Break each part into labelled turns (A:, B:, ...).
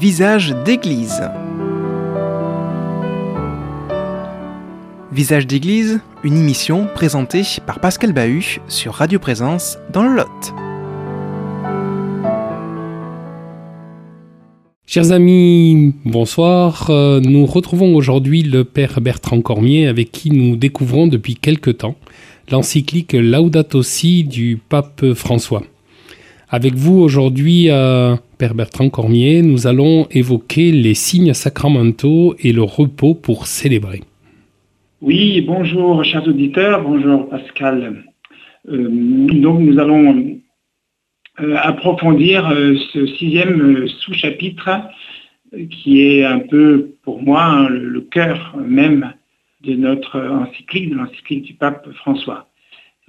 A: Visage d'église. Visage d'église, une émission présentée par Pascal Bahut sur Radio Présence dans le Lot.
B: Chers amis, bonsoir. Euh, Nous retrouvons aujourd'hui le Père Bertrand Cormier avec qui nous découvrons depuis quelque temps l'encyclique Laudato Si du pape François. Avec vous aujourd'hui, euh, Père Bertrand Cormier, nous allons évoquer les signes sacramentaux et le repos pour célébrer.
C: Oui, bonjour chers auditeurs, bonjour Pascal. Euh, donc nous allons euh, approfondir ce sixième sous-chapitre qui est un peu pour moi le, le cœur même de notre encyclique, de l'encyclique du pape François.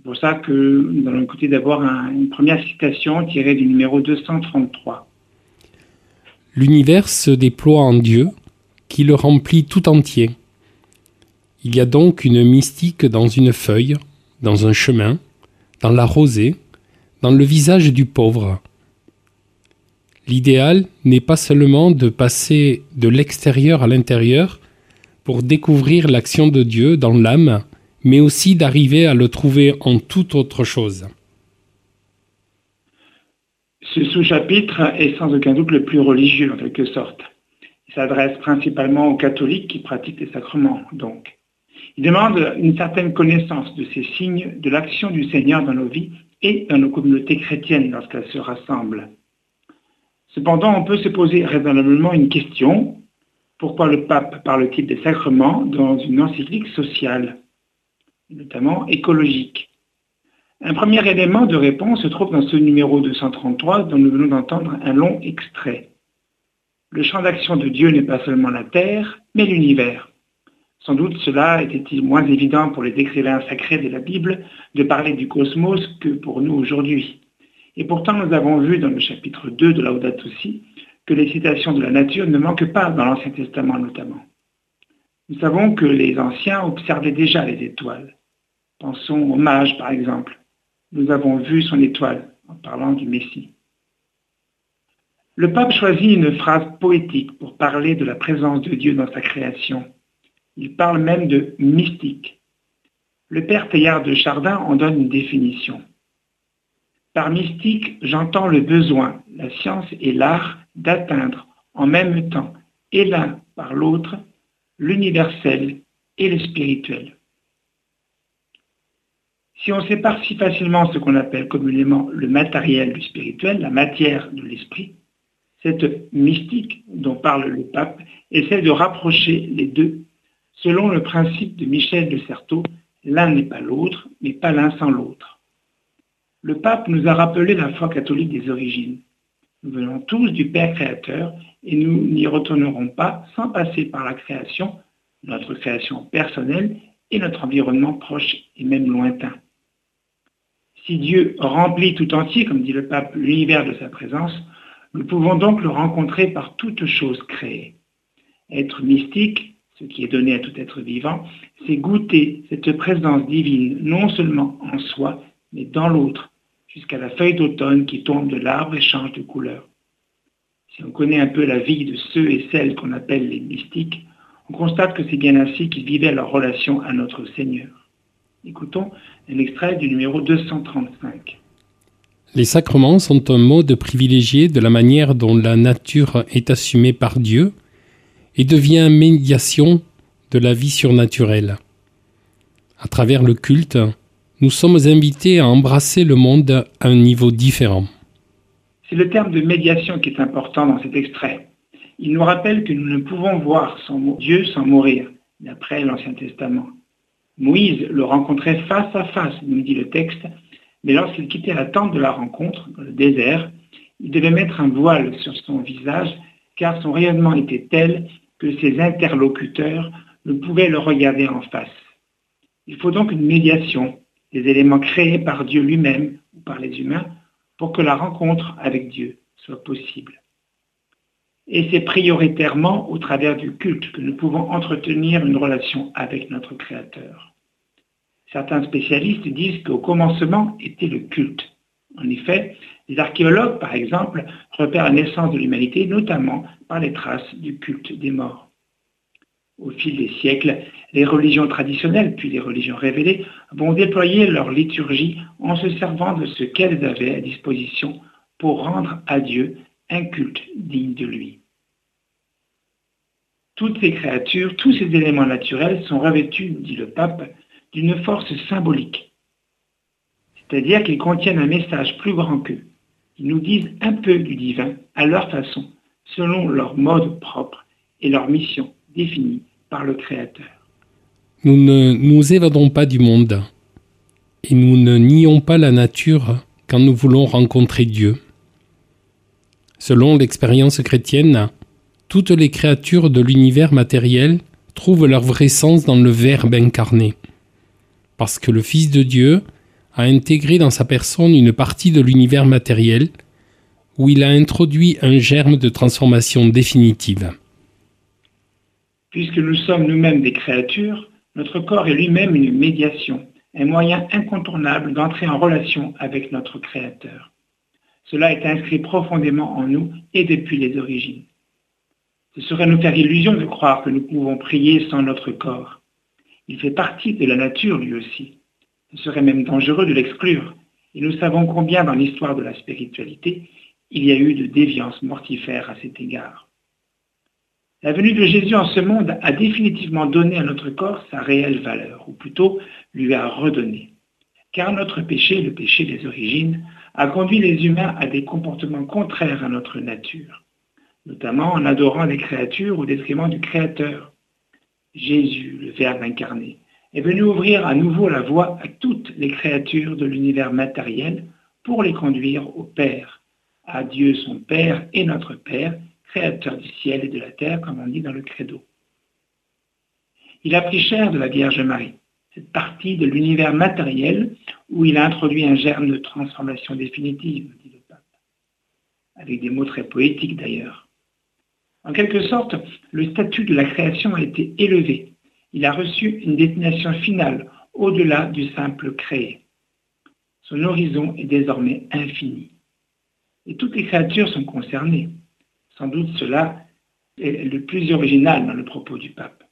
C: C'est pour ça que nous allons écouter d'abord un- une première citation tirée du numéro 233.
B: L'univers se déploie en Dieu, qui le remplit tout entier. Il y a donc une mystique dans une feuille, dans un chemin, dans la rosée, dans le visage du pauvre. L'idéal n'est pas seulement de passer de l'extérieur à l'intérieur pour découvrir l'action de Dieu dans l'âme, mais aussi d'arriver à le trouver en toute autre chose.
C: Ce sous-chapitre est sans aucun doute le plus religieux en quelque sorte. Il s'adresse principalement aux catholiques qui pratiquent les sacrements, donc. Il demande une certaine connaissance de ces signes de l'action du Seigneur dans nos vies et dans nos communautés chrétiennes lorsqu'elles se rassemblent. Cependant, on peut se poser raisonnablement une question. Pourquoi le pape parle-t-il des sacrements dans une encyclique sociale, notamment écologique un premier élément de réponse se trouve dans ce numéro 233 dont nous venons d'entendre un long extrait. Le champ d'action de Dieu n'est pas seulement la terre, mais l'univers. Sans doute cela était-il moins évident pour les écrivains sacrés de la Bible de parler du cosmos que pour nous aujourd'hui. Et pourtant nous avons vu dans le chapitre 2 de Laudato Si que les citations de la nature ne manquent pas dans l'Ancien Testament notamment. Nous savons que les anciens observaient déjà les étoiles. Pensons aux mages par exemple nous avons vu son étoile en parlant du Messie. Le pape choisit une phrase poétique pour parler de la présence de Dieu dans sa création. Il parle même de mystique. Le père Teilhard de Chardin en donne une définition. Par mystique, j'entends le besoin, la science et l'art d'atteindre en même temps et l'un par l'autre l'universel et le spirituel. Si on sépare si facilement ce qu'on appelle communément le matériel du spirituel, la matière de l'esprit, cette mystique dont parle le pape essaie de rapprocher les deux selon le principe de Michel de Certeau, l'un n'est pas l'autre, mais pas l'un sans l'autre. Le pape nous a rappelé la foi catholique des origines. Nous venons tous du Père créateur et nous n'y retournerons pas sans passer par la création, notre création personnelle et notre environnement proche et même lointain. Si Dieu remplit tout entier, comme dit le pape, l'univers de sa présence, nous pouvons donc le rencontrer par toute chose créée. Être mystique, ce qui est donné à tout être vivant, c'est goûter cette présence divine non seulement en soi, mais dans l'autre, jusqu'à la feuille d'automne qui tombe de l'arbre et change de couleur. Si on connaît un peu la vie de ceux et celles qu'on appelle les mystiques, on constate que c'est bien ainsi qu'ils vivaient leur relation à notre Seigneur. Écoutons un extrait du numéro 235.
B: Les sacrements sont un mode privilégié de la manière dont la nature est assumée par Dieu et devient médiation de la vie surnaturelle. À travers le culte, nous sommes invités à embrasser le monde à un niveau différent.
C: C'est le terme de médiation qui est important dans cet extrait. Il nous rappelle que nous ne pouvons voir sans Dieu sans mourir, d'après l'Ancien Testament. Moïse le rencontrait face à face, nous dit le texte, mais lorsqu'il quittait la tente de la rencontre, dans le désert, il devait mettre un voile sur son visage, car son rayonnement était tel que ses interlocuteurs ne pouvaient le regarder en face. Il faut donc une médiation, des éléments créés par Dieu lui-même ou par les humains, pour que la rencontre avec Dieu soit possible. Et c'est prioritairement au travers du culte que nous pouvons entretenir une relation avec notre Créateur. Certains spécialistes disent qu'au commencement était le culte. En effet, Les archéologues, par exemple, repèrent la naissance de l'humanité, notamment par les traces du culte des morts. Au fil des siècles, les religions traditionnelles, puis les religions révélées, vont déployer leur liturgie en se servant de ce qu'elles avaient à disposition pour rendre à Dieu un culte digne de lui. Toutes ces créatures, tous ces éléments naturels sont revêtus, dit le pape, d'une force symbolique. C'est-à-dire qu'ils contiennent un message plus grand qu'eux. Ils nous disent un peu du divin à leur façon, selon leur mode propre et leur mission définie par le Créateur.
B: Nous ne nous évadons pas du monde et nous ne nions pas la nature quand nous voulons rencontrer Dieu. Selon l'expérience chrétienne, toutes les créatures de l'univers matériel trouvent leur vrai sens dans le Verbe incarné, parce que le Fils de Dieu a intégré dans sa personne une partie de l'univers matériel, où il a introduit un germe de transformation définitive.
C: Puisque nous sommes nous-mêmes des créatures, notre corps est lui-même une médiation, un moyen incontournable d'entrer en relation avec notre Créateur. Cela est inscrit profondément en nous et depuis les origines. Ce serait nous faire illusion de croire que nous pouvons prier sans notre corps. Il fait partie de la nature lui aussi. Ce serait même dangereux de l'exclure. Et nous savons combien dans l'histoire de la spiritualité, il y a eu de déviances mortifères à cet égard. La venue de Jésus en ce monde a définitivement donné à notre corps sa réelle valeur, ou plutôt lui a redonné. Car notre péché, le péché des origines, a conduit les humains à des comportements contraires à notre nature, notamment en adorant des créatures au détriment du Créateur. Jésus, le Verbe incarné, est venu ouvrir à nouveau la voie à toutes les créatures de l'univers matériel pour les conduire au Père, à Dieu son Père et notre Père, créateur du ciel et de la terre, comme on dit dans le credo. Il a pris chair de la Vierge Marie, cette partie de l'univers matériel où il a introduit un germe de transformation définitive, dit le pape, avec des mots très poétiques d'ailleurs. En quelque sorte, le statut de la création a été élevé. Il a reçu une destination finale au-delà du simple créé. Son horizon est désormais infini. Et toutes les créatures sont concernées. Sans doute cela est le plus original dans le propos du pape.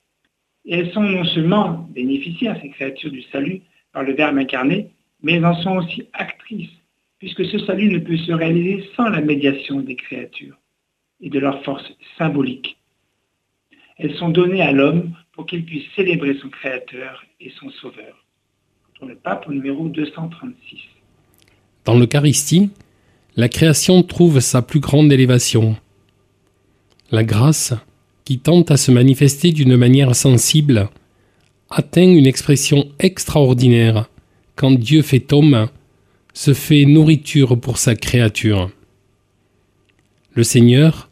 C: Et elles sont non seulement bénéficiaires, ces créatures du salut, par le Verbe incarné, mais elles en sont aussi actrices, puisque ce salut ne peut se réaliser sans la médiation des créatures et de leur force symbolique. Elles sont données à l'homme pour qu'il puisse célébrer son Créateur et son Sauveur. Pour le pape numéro 236.
B: Dans l'Eucharistie, la création trouve sa plus grande élévation. La grâce, qui tente à se manifester d'une manière sensible, atteint une expression extraordinaire quand Dieu fait homme, se fait nourriture pour sa créature. Le Seigneur,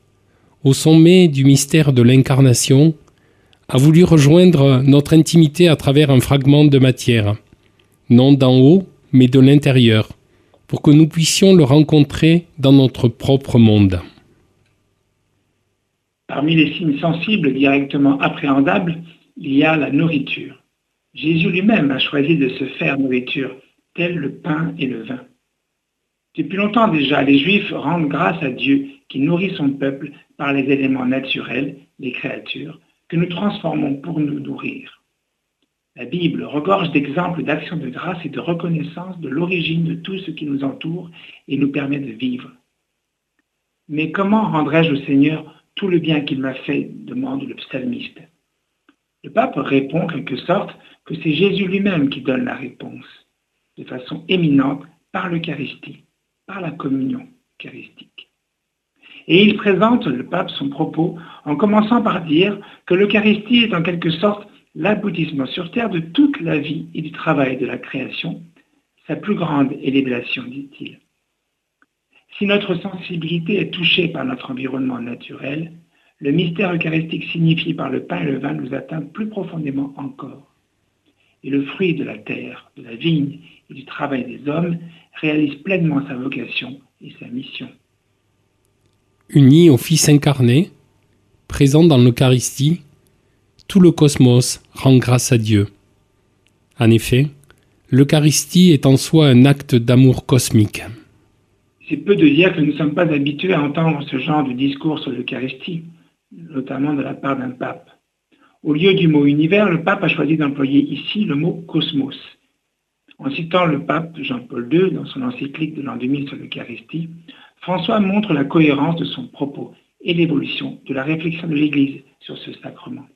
B: au sommet du mystère de l'incarnation, a voulu rejoindre notre intimité à travers un fragment de matière, non d'en haut, mais de l'intérieur, pour que nous puissions le rencontrer dans notre propre monde.
C: Parmi les signes sensibles directement appréhendables, il y a la nourriture. Jésus lui-même a choisi de se faire nourriture, tel le pain et le vin. Depuis longtemps déjà, les Juifs rendent grâce à Dieu qui nourrit son peuple par les éléments naturels, les créatures, que nous transformons pour nous nourrir. La Bible regorge d'exemples d'actions de grâce et de reconnaissance de l'origine de tout ce qui nous entoure et nous permet de vivre. Mais comment rendrai-je au Seigneur tout le bien qu'il m'a fait demande le psalmiste. Le pape répond en quelque sorte que c'est Jésus lui-même qui donne la réponse, de façon éminente par l'Eucharistie, par la communion eucharistique. Et il présente, le pape, son propos en commençant par dire que l'Eucharistie est en quelque sorte l'aboutissement sur terre de toute la vie et du travail de la création, sa plus grande élévation, dit-il. Si notre sensibilité est touchée par notre environnement naturel, le mystère eucharistique signifié par le pain et le vin nous atteint plus profondément encore. Et le fruit de la terre, de la vigne et du travail des hommes réalise pleinement sa vocation et sa mission.
B: Uni au Fils incarné, présent dans l'Eucharistie, tout le cosmos rend grâce à Dieu. En effet, l'Eucharistie est en soi un acte d'amour cosmique.
C: C'est peu de dire que nous ne sommes pas habitués à entendre ce genre de discours sur l'Eucharistie, notamment de la part d'un pape. Au lieu du mot univers, le pape a choisi d'employer ici le mot cosmos. En citant le pape Jean-Paul II dans son encyclique de l'an 2000 sur l'Eucharistie, François montre la cohérence de son propos et l'évolution de la réflexion de l'Église sur ce sacrement.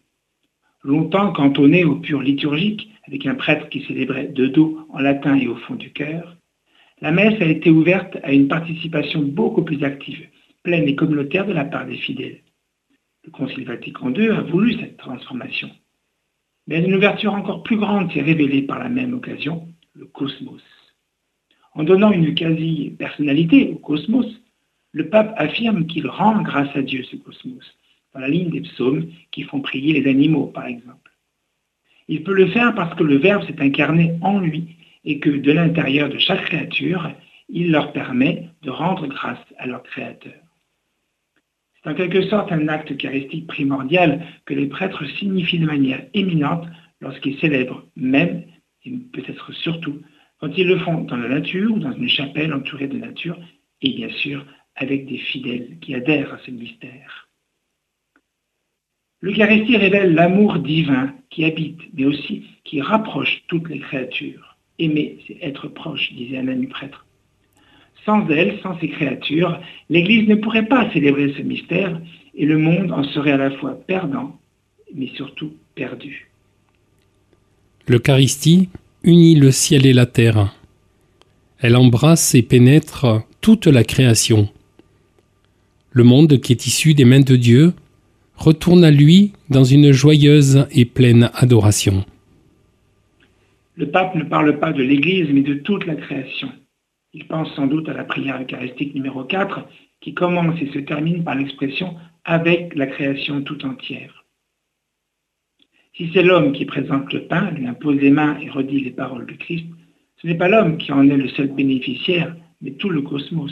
C: Longtemps cantonné au pur liturgique, avec un prêtre qui célébrait de dos en latin et au fond du cœur, la messe a été ouverte à une participation beaucoup plus active, pleine et communautaire de la part des fidèles. Le Concile Vatican II a voulu cette transformation. Mais une ouverture encore plus grande s'est révélée par la même occasion, le cosmos. En donnant une quasi-personnalité au cosmos, le pape affirme qu'il rend grâce à Dieu ce cosmos, dans la ligne des psaumes qui font prier les animaux, par exemple. Il peut le faire parce que le Verbe s'est incarné en lui et que de l'intérieur de chaque créature, il leur permet de rendre grâce à leur Créateur. C'est en quelque sorte un acte eucharistique primordial que les prêtres signifient de manière éminente lorsqu'ils célèbrent, même, et peut-être surtout, quand ils le font dans la nature ou dans une chapelle entourée de nature, et bien sûr avec des fidèles qui adhèrent à ce mystère. L'Eucharistie révèle l'amour divin qui habite, mais aussi qui rapproche toutes les créatures. Aimer, c'est être proche, disait un ami prêtre. Sans elle, sans ces créatures, l'Église ne pourrait pas célébrer ce mystère et le monde en serait à la fois perdant, mais surtout perdu.
B: L'Eucharistie unit le ciel et la terre. Elle embrasse et pénètre toute la création. Le monde qui est issu des mains de Dieu retourne à lui dans une joyeuse et pleine adoration.
C: Le pape ne parle pas de l'Église, mais de toute la création. Il pense sans doute à la prière eucharistique numéro 4, qui commence et se termine par l'expression avec la création tout entière. Si c'est l'homme qui présente le pain, lui impose les mains et redit les paroles du Christ, ce n'est pas l'homme qui en est le seul bénéficiaire, mais tout le cosmos.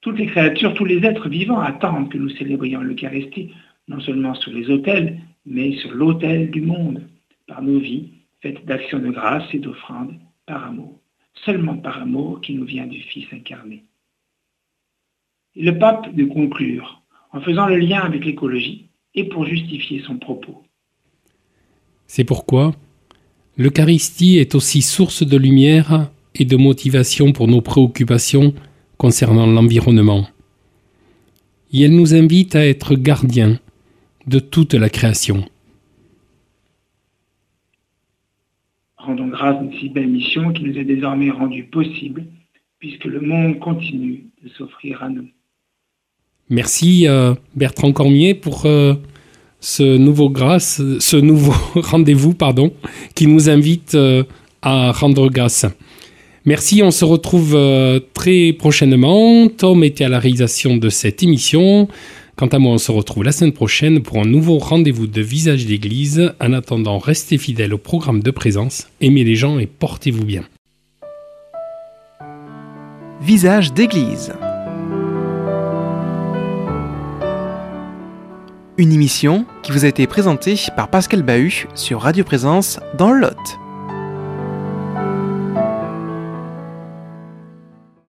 C: Toutes les créatures, tous les êtres vivants attendent que nous célébrions l'Eucharistie, non seulement sur les autels, mais sur l'autel du monde, par nos vies, faites d'actions de grâce et d'offrandes, par amour, seulement par amour qui nous vient du Fils incarné. Et le pape de conclure en faisant le lien avec l'écologie et pour justifier son propos.
B: C'est pourquoi l'Eucharistie est aussi source de lumière et de motivation pour nos préoccupations concernant l'environnement. Et elle nous invite à être gardiens de toute la création.
C: Rendons grâce de si belle mission qui nous est désormais rendue possible, puisque le monde continue de s'offrir à nous.
B: Merci euh, Bertrand Cormier pour euh, ce nouveau grâce, ce nouveau rendez-vous, pardon, qui nous invite euh, à rendre grâce. Merci, on se retrouve euh, très prochainement. Tom était à la réalisation de cette émission. Quant à moi, on se retrouve la semaine prochaine pour un nouveau rendez-vous de Visage d'Église. En attendant, restez fidèles au programme de présence, aimez les gens et portez-vous bien.
A: Visage d'Église. Une émission qui vous a été présentée par Pascal Bahut sur Radio Présence dans le Lot.